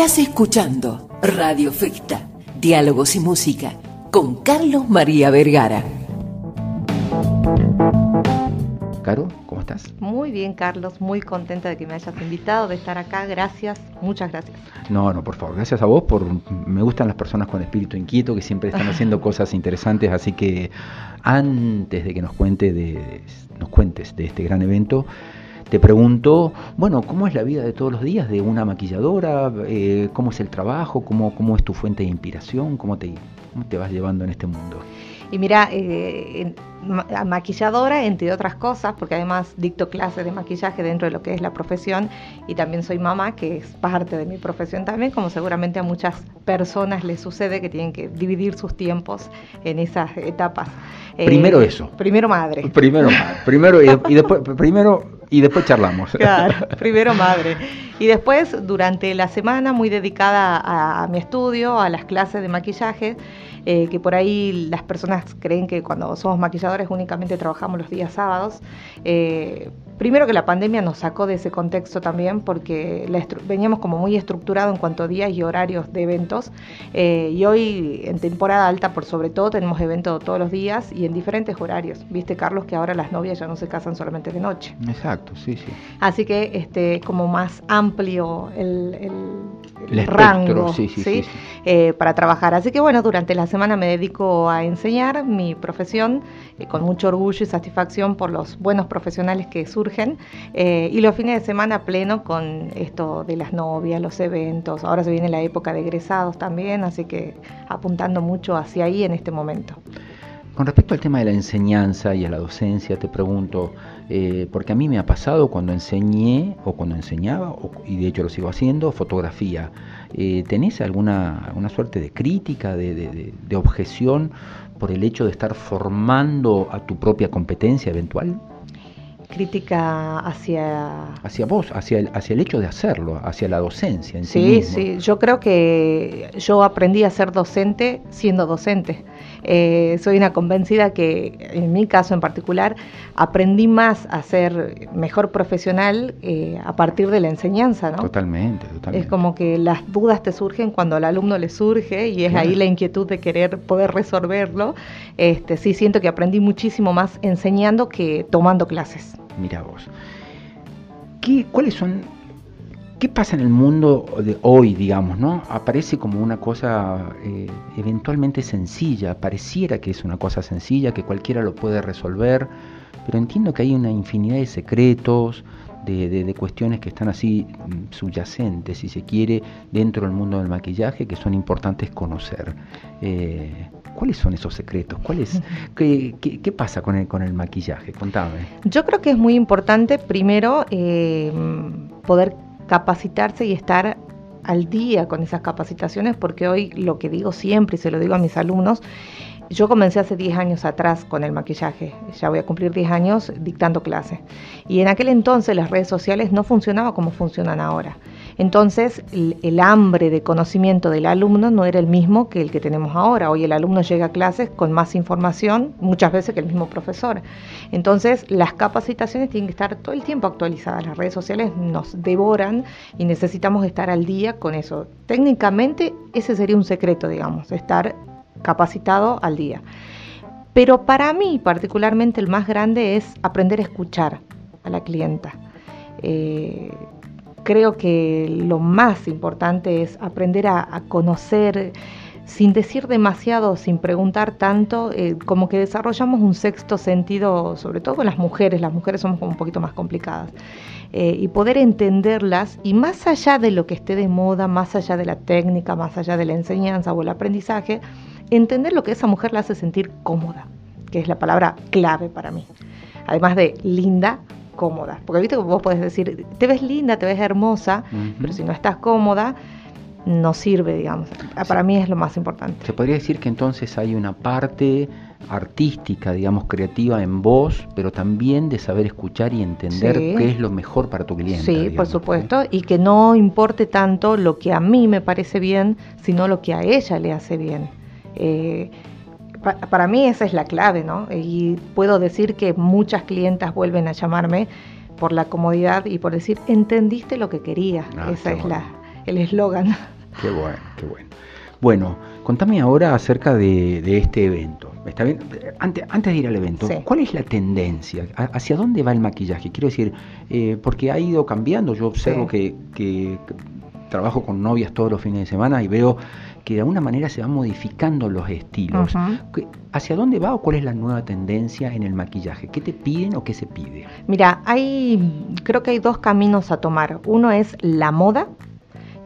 Estás escuchando Radio Festa, Diálogos y Música, con Carlos María Vergara. Caro, ¿cómo estás? Muy bien, Carlos, muy contenta de que me hayas invitado, de estar acá. Gracias, muchas gracias. No, no, por favor, gracias a vos por me gustan las personas con espíritu inquieto que siempre están haciendo cosas interesantes, así que antes de que nos cuente de nos cuentes de este gran evento, te pregunto, bueno, ¿cómo es la vida de todos los días de una maquilladora? Eh, ¿Cómo es el trabajo? ¿Cómo, ¿Cómo es tu fuente de inspiración? ¿Cómo te, cómo te vas llevando en este mundo? Y mira, eh, maquilladora, entre otras cosas, porque además dicto clases de maquillaje dentro de lo que es la profesión y también soy mamá, que es parte de mi profesión también, como seguramente a muchas personas les sucede que tienen que dividir sus tiempos en esas etapas. Primero eh, eso. Primero madre. Primero madre. Primero y, después, primero y después charlamos. Claro, primero madre. Y después, durante la semana, muy dedicada a, mi estudio, a las clases de maquillaje, eh, que por ahí las personas creen que cuando somos maquilladores únicamente trabajamos los días sábados. Eh, primero que la pandemia nos sacó de ese contexto también, porque veníamos como muy estructurado en cuanto a días y horarios de eventos. Eh, y hoy, en temporada alta, por sobre todo, tenemos eventos todos los días y en diferentes horarios. Viste, Carlos, que ahora las novias ya no se casan solamente de noche. Exacto, sí, sí. Así que este como más amplio el, el, rango sí, sí, eh, para trabajar. Así que bueno, durante la semana me dedico a enseñar mi profesión eh, con mucho orgullo y satisfacción por los buenos profesionales que surgen eh, y los fines de semana pleno con esto de las novias, los eventos. Ahora se viene la época de egresados también, así que apuntando mucho hacia ahí en este momento. Con respecto al tema de la enseñanza y a la docencia, te pregunto, eh, porque a mí me ha pasado cuando enseñé o cuando enseñaba, y de hecho lo sigo haciendo, fotografía. Eh, ¿Tenés alguna, alguna suerte de crítica, de, objeción por el hecho de estar formando a tu propia competencia eventual? Crítica hacia... Hacia vos, hacia el, hacia el hecho de hacerlo, hacia la docencia en sí. Sí, sí, yo creo que yo aprendí a ser docente siendo docente. Eh, soy una convencida que en mi caso en particular aprendí más a ser mejor profesional eh, a partir de la enseñanza, ¿no? Totalmente, totalmente. Es como que las dudas te surgen cuando al alumno le surge y es ahí la inquietud de querer poder resolverlo. Este, sí siento que aprendí muchísimo más enseñando que tomando clases. Mira vos. ¿Qué, ¿Cuáles son ¿Qué pasa en el mundo de hoy, digamos, no? Aparece como una cosa eh, eventualmente sencilla, pareciera que es una cosa sencilla, que cualquiera lo puede resolver, pero entiendo que hay una infinidad de secretos, de, cuestiones que están así mm, subyacentes, si se quiere, dentro del mundo del maquillaje, que son importantes conocer. Eh, ¿Cuáles son esos secretos? ¿Cuál qué, pasa con el, con el maquillaje? Contame. Yo creo que es muy importante, primero, eh, poder capacitarse y estar al día con esas capacitaciones, porque hoy lo que digo siempre y se lo digo a mis alumnos, yo comencé hace 10 años atrás con el maquillaje, ya voy a cumplir 10 años dictando clases. Y en aquel entonces las redes sociales no funcionaban como funcionan ahora. Entonces, el, hambre de conocimiento del alumno no era el mismo que el que tenemos ahora. Hoy el alumno llega a clases con más información, muchas veces que el mismo profesor. Entonces, las capacitaciones tienen que estar todo el tiempo actualizadas. Las redes sociales nos devoran y necesitamos estar al día con eso. Técnicamente, ese sería un secreto, digamos, estar capacitado al día. Pero para mí, particularmente, el más grande es aprender a escuchar a la clienta. Eh, creo que lo más importante es aprender a, conocer sin decir demasiado, sin preguntar tanto, eh, como que desarrollamos un sexto sentido, sobre todo con las mujeres, las mujeres somos como un poquito más complicadas, eh, y poder entenderlas y más allá de lo que esté de moda, más allá de la técnica, más allá de la enseñanza o el aprendizaje, entender lo que esa mujer la hace sentir cómoda, que es la palabra clave para mí. Además de linda, cómoda. Porque viste que vos podés decir, te ves linda, te ves hermosa, pero si no estás cómoda, no sirve, digamos. Para mí es lo más importante. Se podría decir que entonces hay una parte artística, digamos, creativa en vos, pero también de saber escuchar y entender qué es lo mejor para tu cliente. Sí, por supuesto, y que no importe tanto lo que a mí me parece bien, sino lo que a ella le hace bien. Eh, para mí esa es la clave, ¿no? Y puedo decir que muchas clientas vuelven a llamarme por la comodidad y por decir, entendiste lo que quería. Ah, esa es la, el eslogan. Qué bueno, qué bueno. Bueno, contame ahora acerca de, este evento. ¿Está bien? Antes, antes de ir al evento, ¿cuál es la tendencia? ¿Hacia dónde va el maquillaje? Quiero decir, eh, porque ha ido cambiando. Yo observo que, que trabajo con novias todos los fines de semana y veo que de alguna manera se van modificando los estilos. ¿Hacia dónde va o cuál es la nueva tendencia en el maquillaje? ¿Qué te piden o qué se pide? Mira, hay, creo que hay dos caminos a tomar. Uno es la moda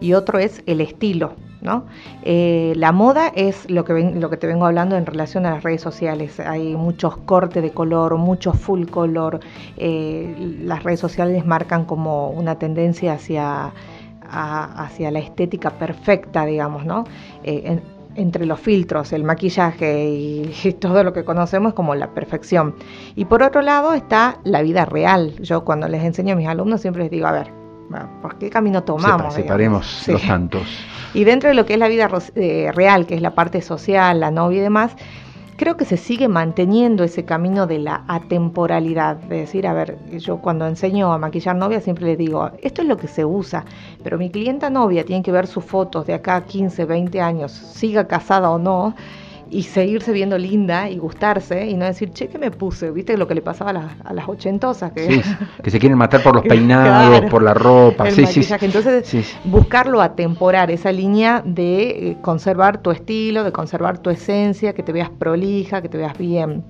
y otro es el estilo. ¿No? Eh, la moda es lo que, lo que te vengo hablando en relación a las redes sociales. Hay muchos cortes de color, mucho full color. Eh, las redes sociales marcan como una tendencia hacia hacia la estética perfecta, digamos, ¿no? Eh, entre los filtros, el maquillaje y, todo lo que conocemos como la perfección. Y por otro lado está la vida real. Yo cuando les enseño a mis alumnos siempre les digo, a ver, ¿por qué camino tomamos? separemos los tantos. Y dentro de lo que es la vida eh, real, que es la parte social, la novia y demás, creo que se sigue manteniendo ese camino de la atemporalidad, de decir, a ver, yo cuando enseño a maquillar novia siempre le digo, esto es lo que se usa, pero mi clienta novia tiene que ver sus fotos de acá 15, 20 años, siga casada o no, y seguirse viendo linda y gustarse y no decir, che, ¿qué me puse? ¿Viste lo que le pasaba a, las, ochentosas? Que, que se quieren matar por los peinados, por la ropa. sí, sí, Entonces, buscarlo atemporar, esa línea de eh, conservar tu estilo, de conservar tu esencia, que te veas prolija, que te veas bien.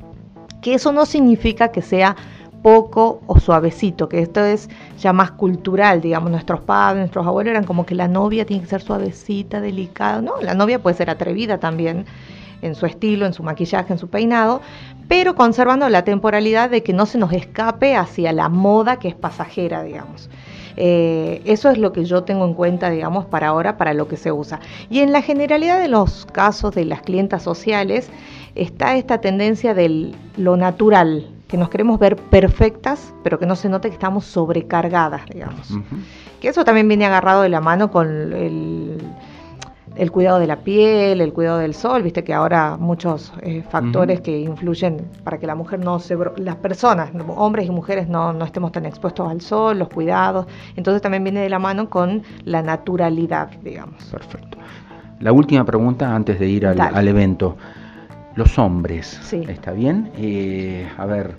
Que eso no significa que sea poco o suavecito, que esto es ya más cultural, digamos, nuestros padres, nuestros abuelos eran como que la novia tiene que ser suavecita, delicada, no, la novia puede ser atrevida también, en su estilo, en su maquillaje, en su peinado, pero conservando la temporalidad de que no se nos escape hacia la moda que es pasajera, digamos. Eh, eso es lo que yo tengo en cuenta, digamos, para ahora, para lo que se usa. Y en la generalidad de los casos de las clientas sociales está esta tendencia de lo natural, que nos queremos ver perfectas, pero que no se note que estamos sobrecargadas, digamos. Que eso también viene agarrado de la mano con el el cuidado de la piel, el cuidado del sol, viste que ahora muchos eh, factores que influyen para que la mujer no se, las personas, hombres y mujeres no, no, estemos tan expuestos al sol, los cuidados, entonces también viene de la mano con la naturalidad, digamos. Perfecto. La última pregunta antes de ir al, evento. Los hombres, ¿está bien? Eh, a ver,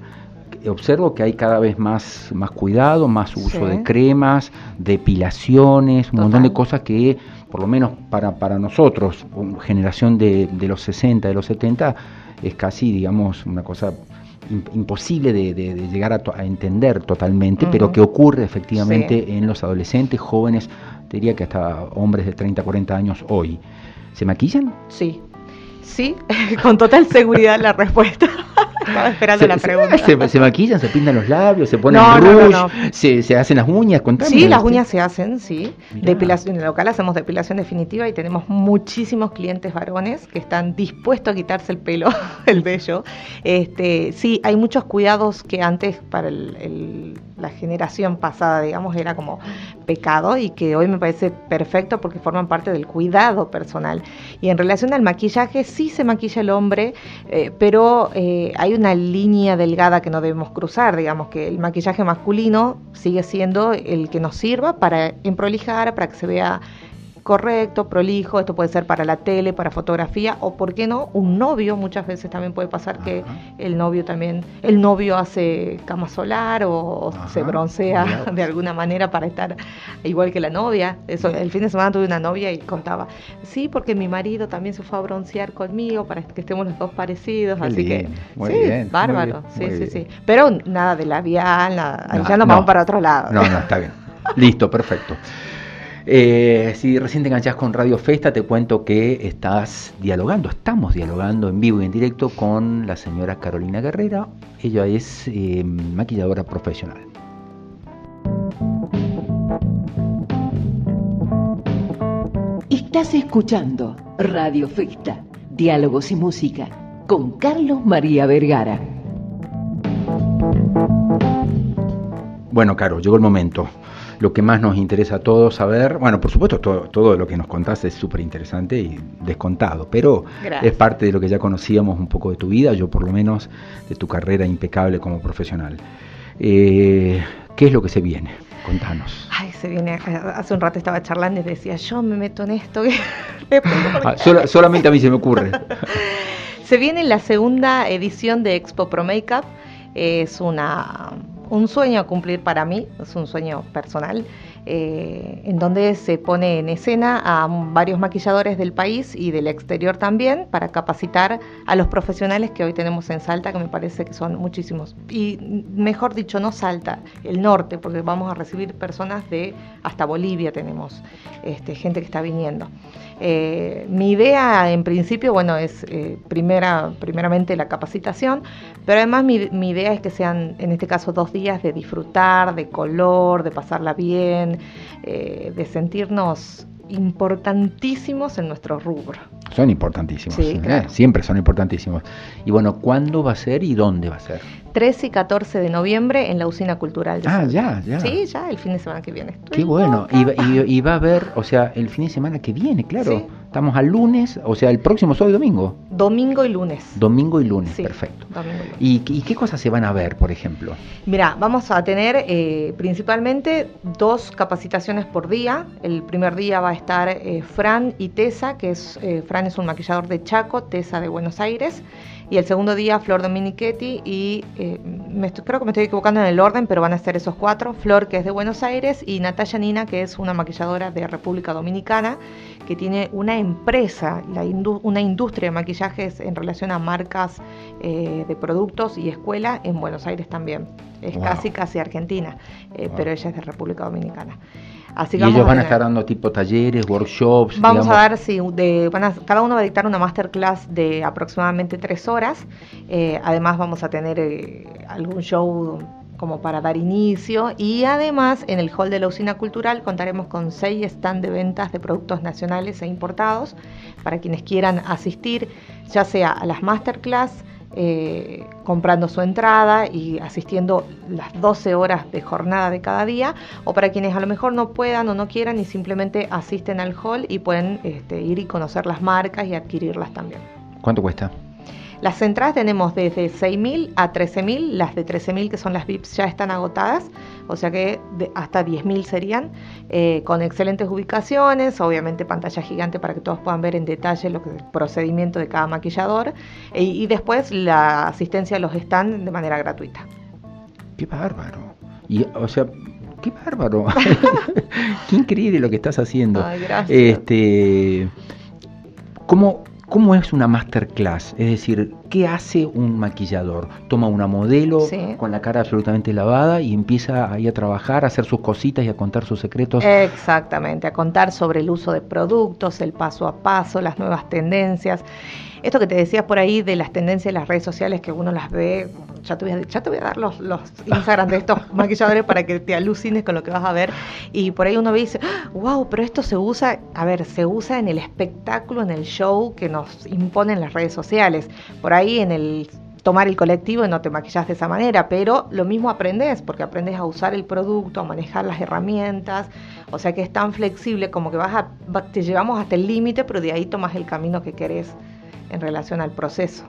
observo que hay cada vez más, más cuidado, más uso de cremas, depilaciones, un montón de cosas que por lo menos para, para nosotros, generación de, de, los 60, de los 70, es casi, digamos, una cosa imposible de, llegar a, entender totalmente, pero que ocurre efectivamente en los adolescentes, jóvenes, diría que hasta hombres de 30, 40 años hoy. ¿Se maquillan? Sí, sí, con total seguridad la respuesta. Estaba esperando la pregunta. Se, maquillan, se pintan los labios, se ponen rouge, se, hacen las uñas. Contame, sí, las uñas se hacen, sí. Depilación, en el local hacemos depilación definitiva y tenemos muchísimos clientes varones que están dispuestos a quitarse el pelo, el vello. Este, sí, hay muchos cuidados que antes para la generación pasada, digamos, era como pecado y que hoy me parece perfecto porque forman parte del cuidado personal. Y en relación al maquillaje, sí se maquilla el hombre, eh, pero eh, hay una línea delgada que no debemos cruzar, digamos que el maquillaje masculino sigue siendo el que nos sirva para emprolijar, para que se vea correcto, prolijo, esto puede ser para la tele, para fotografía o, ¿por qué no? Un novio, muchas veces también puede pasar que el novio también, el novio hace cama solar o se broncea de alguna manera para estar igual que la novia. Eso, el fin de semana tuve una novia y contaba, sí, porque mi marido también se fue a broncear conmigo para que estemos los dos parecidos, así que sí, bárbaro, sí, sí, sí. Pero nada de labial, nada, ya nos vamos para otro lado. No, no, está bien. Listo, perfecto. Eh, si recién te enganchás con Radio Festa, te cuento que estás dialogando, estamos dialogando en vivo y en directo con la señora Carolina Guerrera. Ella es eh, maquilladora profesional. Estás escuchando Radio Festa, Diálogos y Música, con Carlos María Vergara. Bueno, Caro, llegó el momento lo que más nos interesa a todos saber. Bueno, por supuesto, todo, todo lo que nos contaste es súper interesante y descontado, pero es parte de lo que ya conocíamos un poco de tu vida, yo por lo menos de tu carrera impecable como profesional. Eh, ¿Qué es lo que se viene? Contanos. Ay, se viene, hace un rato estaba charlando y decía, yo me meto en esto. ah, solamente a mí se me ocurre. se viene la segunda edición de Expo Pro Makeup. Es una, un sueño a cumplir para mí, es un sueño personal. Eh, en donde se pone en escena a varios maquilladores del país y del exterior también para capacitar a los profesionales que hoy tenemos en Salta, que me parece que son muchísimos. Y mejor dicho, no Salta, el norte, porque vamos a recibir personas de hasta Bolivia tenemos este, gente que está viniendo. Eh, mi idea en principio, bueno, es eh, primera, primeramente la capacitación, pero además mi, idea es que sean, en este caso, dos días de disfrutar, de color, de pasarla bien, eh, de sentirnos importantísimos en nuestro rubro. Son importantísimos, siempre son importantísimos. Y bueno, ¿cuándo va a ser y dónde va a ser? 13 y 14 de noviembre en la Usina Cultural. De ah, ya, ya. Sí, ya, el fin de semana que viene. Qué bueno. Y, y, va a haber, o sea, el fin de semana que viene, claro. Estamos al lunes, o sea, el próximo sábado y domingo. Domingo y lunes. Domingo y lunes, perfecto. y ¿Y, qué cosas se van a ver, por ejemplo? Mira, vamos a tener eh, principalmente dos capacitaciones por día. El primer día va a estar eh, Fran y Tessa, que es eh, Fran es un maquillador de Chaco, Tessa de Buenos Aires y el segundo día Flor Dominichetti y eh, creo que me estoy equivocando en el orden, pero van a ser esos cuatro, Flor que es de Buenos Aires y Natalia Nina que es una maquilladora de República Dominicana que tiene una empresa, una industria de maquillajes en relación a marcas eh, de productos y escuela en Buenos Aires también. Es casi casi argentina, eh, pero ella es de República Dominicana y ellos van a, estar dando tipo talleres, workshops. Vamos a dar, sí, de, cada uno va a dictar una masterclass de aproximadamente tres horas. Eh, además vamos a tener eh, algún show como para dar inicio y además en el hall de la usina cultural contaremos con seis stands de ventas de productos nacionales e importados para quienes quieran asistir ya sea a las masterclass eh, comprando su entrada y asistiendo las 12 horas de jornada de cada día, o para quienes a lo mejor no puedan o no quieran y simplemente asisten al hall y pueden este, ir y conocer las marcas y adquirirlas también. ¿Cuánto cuesta? Las entradas tenemos desde 6.000 a 13.000, las de 13.000 que son las VIPs ya están agotadas, o sea que hasta 10.000 serían, eh, con excelentes ubicaciones, obviamente pantalla gigante para que todos puedan ver en detalle lo que, el procedimiento de cada maquillador e, y después la asistencia a los stands de manera gratuita. ¡Qué bárbaro! Y, o sea, qué bárbaro. qué increíble lo que estás haciendo. Ay, gracias. Este, ¿cómo, ¿Cómo es una masterclass? Es decir, ¿qué hace un maquillador? Toma una modelo con la cara absolutamente lavada y empieza ahí a trabajar, a hacer sus cositas y a contar sus secretos. Exactamente, a contar sobre el uso de productos, el paso a paso, las nuevas tendencias. Esto que te decías por ahí de las tendencias de las redes sociales que uno las ve, ya te voy a, ya te voy a dar los, los Instagram de estos maquilladores para que te alucines con lo que vas a ver. Y por ahí uno ve y dice, wow, pero esto se usa, a ver, se usa en el espectáculo, en el show que nos imponen las redes sociales. Por ahí en el tomar el colectivo y no te maquillas de esa manera, pero lo mismo aprendes, porque aprendes a usar el producto, a manejar las herramientas, o sea que es tan flexible como que vas a, te llevamos hasta el límite, pero de ahí tomas el camino que querés en relación al proceso.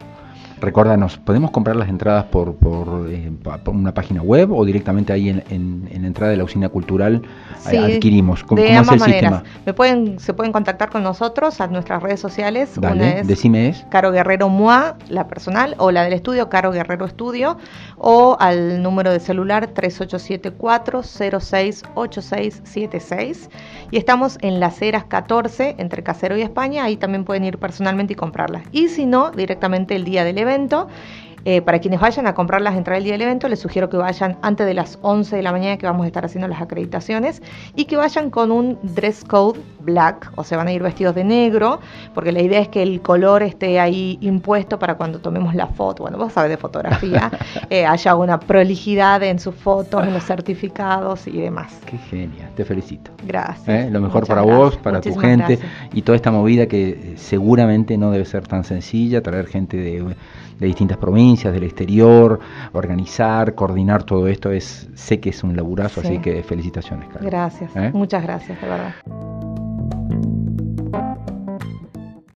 Recuérdanos, ¿podemos comprar las entradas por, por, eh, una página web o directamente ahí en, en, la entrada de la usina cultural sí, adquirimos? ¿Cómo, de ambas maneras. Me pueden, se pueden contactar con nosotros a nuestras redes sociales. Dale, decime es. Caro Guerrero Mua, la personal, o la del estudio, Caro Guerrero Estudio, o al número de celular 3874 068676 y estamos en Las Heras 14, entre Casero y España, ahí también pueden ir personalmente y comprarlas. Y si no, directamente el día del evento evento eh, para quienes vayan a comprar las entradas el día del evento, les sugiero que vayan antes de las 11 de la mañana que vamos a estar haciendo las acreditaciones y que vayan con un dress code black, o sea, van a ir vestidos de negro, porque la idea es que el color esté ahí impuesto para cuando tomemos la foto. Bueno, vos sabés de fotografía, eh, haya una prolijidad en sus fotos, en los certificados y demás. Qué genial, te felicito. Gracias. ¿Eh? Lo mejor para vos, para tu gente y toda esta movida que seguramente no debe ser tan sencilla, traer gente de de distintas provincias, del exterior, organizar, coordinar todo esto, es sé que es un laburazo, así que felicitaciones, Gracias, ¿Eh? muchas gracias, de verdad.